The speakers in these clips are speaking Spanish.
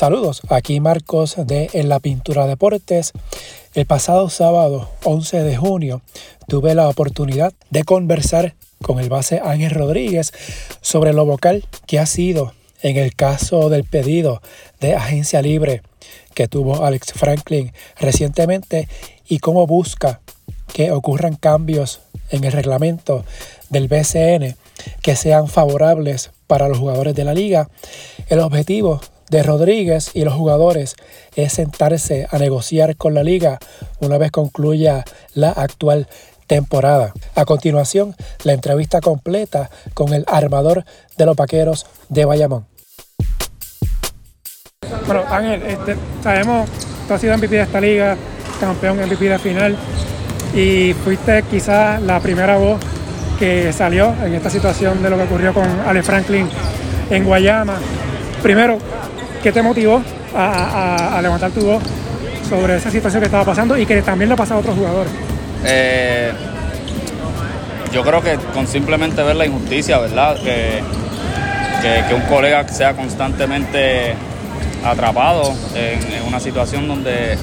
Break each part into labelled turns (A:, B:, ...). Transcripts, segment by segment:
A: Saludos, aquí Marcos de En la Pintura Deportes. El pasado sábado 11 de junio tuve la oportunidad de conversar con el base Ángel Rodríguez sobre lo vocal que ha sido en el caso del pedido de agencia libre que tuvo Alex Franklin recientemente y cómo busca que ocurran cambios en el reglamento del BCN que sean favorables para los jugadores de la liga. El objetivo de Rodríguez y los jugadores es sentarse a negociar con la liga una vez concluya la actual temporada. A continuación, la entrevista completa con el armador de los vaqueros de Bayamón. Bueno, Ángel, este, sabemos tú has sido MVP de esta liga, campeón MVP de final, y fuiste quizás la primera voz que salió en esta situación de lo que ocurrió con Ale Franklin en Guayama. Primero, ¿Qué te motivó a, levantar tu voz sobre esa situación que estaba pasando y que también le pasado a otros jugadores?
B: Eh, yo creo que con simplemente ver la injusticia, ¿verdad? Que, que, un colega sea constantemente atrapado en, una situación donde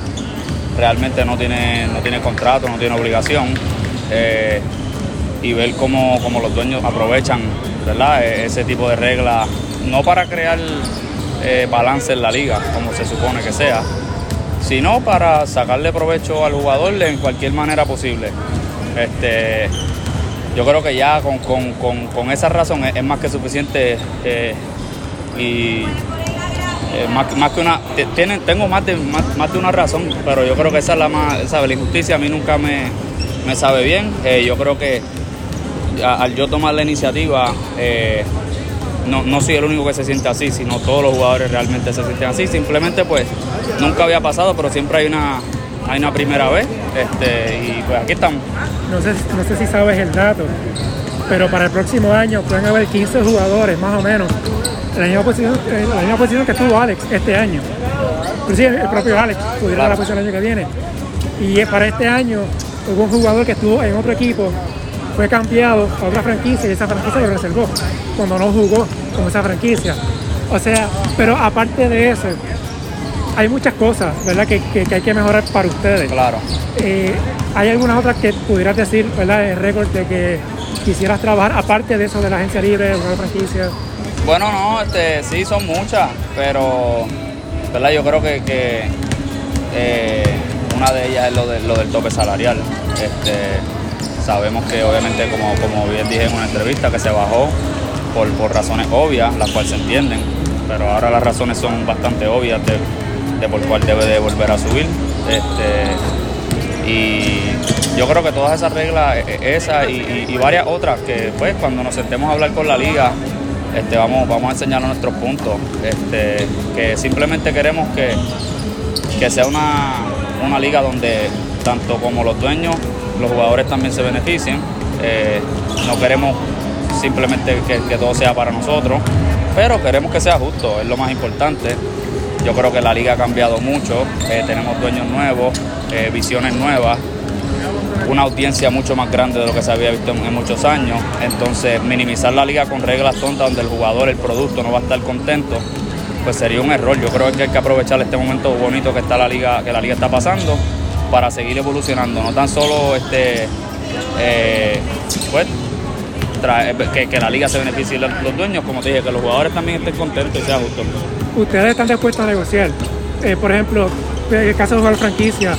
B: realmente no tiene, no tiene contrato, no tiene obligación. Eh, y ver cómo, cómo, los dueños aprovechan ¿verdad? E, ese tipo de reglas, no para crear eh, balance en la liga, como se supone que sea, sino para sacarle provecho al jugador en cualquier manera posible. Este, yo creo que ya con, esa razón es, más que suficiente eh, y eh, más, que una tienen, tengo más de más, de una razón pero yo creo que esa es la más la injusticia a mí nunca me, sabe bien yo creo que al yo tomar la iniciativa no, no soy el único que se siente así, sino todos los jugadores realmente se sienten así. Simplemente pues nunca había pasado, pero siempre hay una, hay una primera vez este, y pues aquí estamos.
A: No sé, no sé si sabes el dato, pero para el próximo año pueden haber 15 jugadores más o menos. La misma posición, la misma posición que tuvo Alex este año. Inclusive el propio Alex pudiera la posición el año que viene. Y para este año hubo un jugador que estuvo en otro equipo fue cambiado a otra franquicia y esa franquicia lo reservó cuando no jugó con esa franquicia. O sea, pero aparte de eso, hay muchas cosas, ¿verdad? Que, hay que mejorar para ustedes.
B: Claro.
A: Eh, ¿Hay algunas otras que pudieras decir, ¿verdad? El récord de que quisieras trabajar, aparte de eso de la agencia libre, de la franquicia?
B: Bueno, no, este, sí, son muchas, pero, ¿verdad? Yo creo que, eh, una de ellas es lo, de, lo del tope salarial. Este, Sabemos que obviamente, como, como bien dije en una entrevista, que se bajó por, por razones obvias, las cuales se entienden, pero ahora las razones son bastante obvias de, por cuál debe de volver a subir. Este, y yo creo que todas esas reglas, e, e, esas y, varias otras, que pues cuando nos sentemos a hablar con la liga, este, vamos, vamos a enseñar nuestros puntos. Este, que simplemente queremos que, que sea una, una liga donde tanto como los dueños los jugadores también se beneficien. Eh, no queremos simplemente que, todo sea para nosotros, pero queremos que sea justo, es lo más importante. Yo creo que la liga ha cambiado mucho, eh, tenemos dueños nuevos, eh, visiones nuevas, una audiencia mucho más grande de lo que se había visto en, muchos años. Entonces, minimizar la liga con reglas tontas donde el jugador, el producto no va a estar contento, pues sería un error. Yo creo que hay que aprovechar este momento bonito que está la liga, que la liga está pasando para seguir evolucionando, no tan solo este, eh, pues, que, que, la liga se beneficie los, los dueños, como te dije, que los jugadores también estén contentos y sea justo.
A: ¿Ustedes están dispuestos a negociar? Eh, por ejemplo, en el caso de jugar franquicia,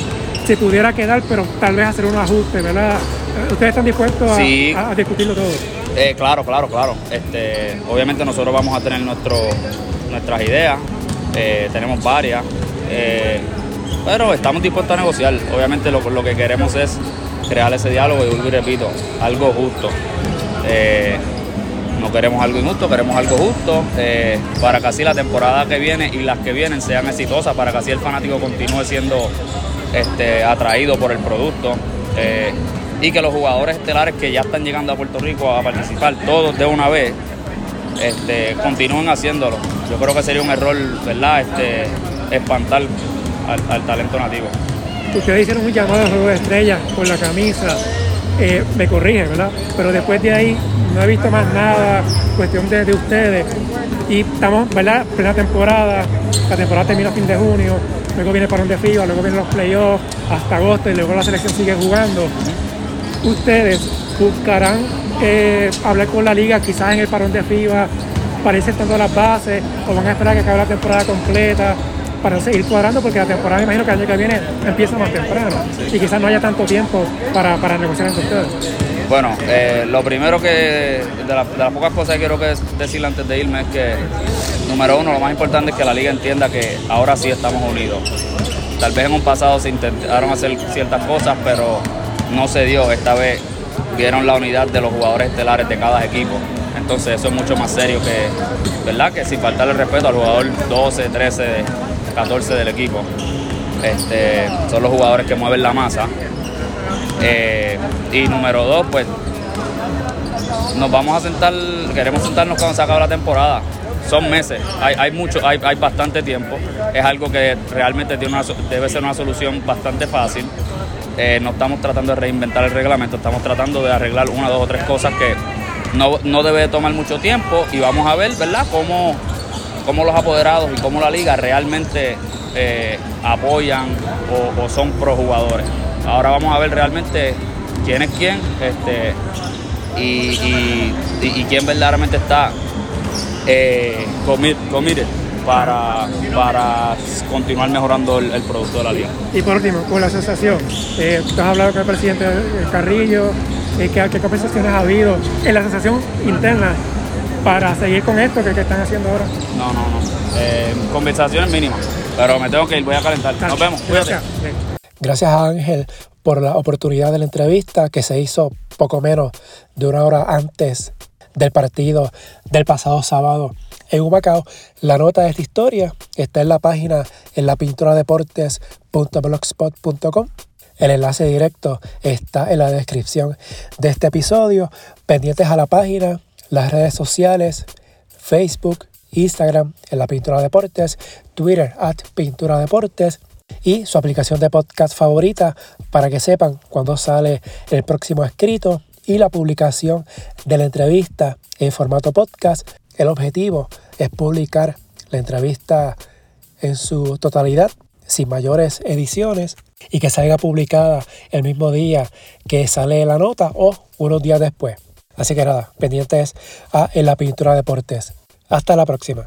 A: si pudiera quedar, pero tal vez hacer un ajuste, ¿verdad? Eh, ¿Ustedes están dispuestos a, discutirlo todo?
B: claro, claro, claro. Este, obviamente nosotros vamos a tener nuestro, nuestras ideas, tenemos varias. Pero estamos dispuestos a negociar. Obviamente lo, lo que queremos es crear ese diálogo y, y repito, algo justo. Eh, no queremos algo injusto, queremos algo justo eh, para que así la temporada que viene y las que vienen sean exitosas, para que así el fanático continúe siendo este, atraído por el producto eh, y que los jugadores estelares que ya están llegando a Puerto Rico a participar todos de una vez este, continúen haciéndolo. Yo creo que sería un error, ¿verdad? Este, espantar al, talento nativo.
A: Ustedes hicieron un llamado a de estrellas con la camisa. eh, me corrige, ¿verdad? Pero después de ahí no he visto más nada, cuestión de, de ustedes. Y estamos, ¿verdad? Plena temporada, la temporada termina a fin de junio, luego viene para un de FIBA, luego vienen los playoffs hasta agosto y luego la selección sigue jugando. Ustedes buscarán eh, hablar con la liga quizás en el parón de FIBA para ir sentando las bases o van a esperar que acabe la temporada completa para seguir cuadrando porque la temporada me imagino que el año que viene empieza más temprano y quizás no haya tanto tiempo para, para negociar entre ustedes.
B: Bueno, eh, lo primero que, de, de, las pocas cosas que quiero que decir antes de irme es que, número uno, lo más importante es que la liga entienda que ahora sí estamos unidos. Tal vez en un pasado se intentaron hacer ciertas cosas, pero no se dio. Esta vez vieron la unidad de los jugadores estelares de cada equipo. Entonces eso es mucho más serio que, ¿verdad? Que sin faltarle respeto al jugador 12, 13, 14 del equipo. Este, son los jugadores que mueven la masa. Eh, y número dos, pues nos vamos a sentar, queremos sentarnos cuando se acabe la temporada. Son meses, hay, hay mucho, hay, hay bastante tiempo. Es algo que realmente tiene una, debe ser una solución bastante fácil. Eh, no estamos tratando de reinventar el reglamento, estamos tratando de arreglar una, dos o tres cosas que no, no debe tomar mucho tiempo y vamos a ver, ¿verdad?, cómo, cómo los apoderados y cómo la liga realmente eh, apoyan o, son pro jugadores. Ahora vamos a ver realmente quién es quién este, y, quién verdaderamente está eh, committed para, para continuar mejorando el, producto de la liga.
A: Y por último, con la asociación, eh, tú has hablado con el presidente Carrillo, eh, ¿qué, ¿qué, conversaciones ha habido en la asociación interna para seguir con esto que, que están haciendo ahora?
B: No, no, no. Eh, conversaciones mínimas, pero me tengo que ir, voy a calentar. Claro. Nos vemos, cuídate.
A: Gracias. Gracias a Ángel por la oportunidad de la entrevista que se hizo poco menos de una hora antes del partido del pasado sábado en Humacao. La nota de esta historia está en la página en la pintura deportes.blogspot.com. El enlace directo está en la descripción de este episodio. Pendientes a la página, las redes sociales, Facebook, Instagram en la Pintura Deportes, Twitter at Pintura Deportes y su aplicación de podcast favorita para que sepan cuándo sale el próximo escrito y la publicación de la entrevista en formato podcast. El objetivo es publicar la entrevista en su totalidad, sin mayores ediciones, y que salga publicada el mismo día que sale la nota o unos días después. Así que nada, pendientes a En la Pintura Deportes. Hasta la próxima.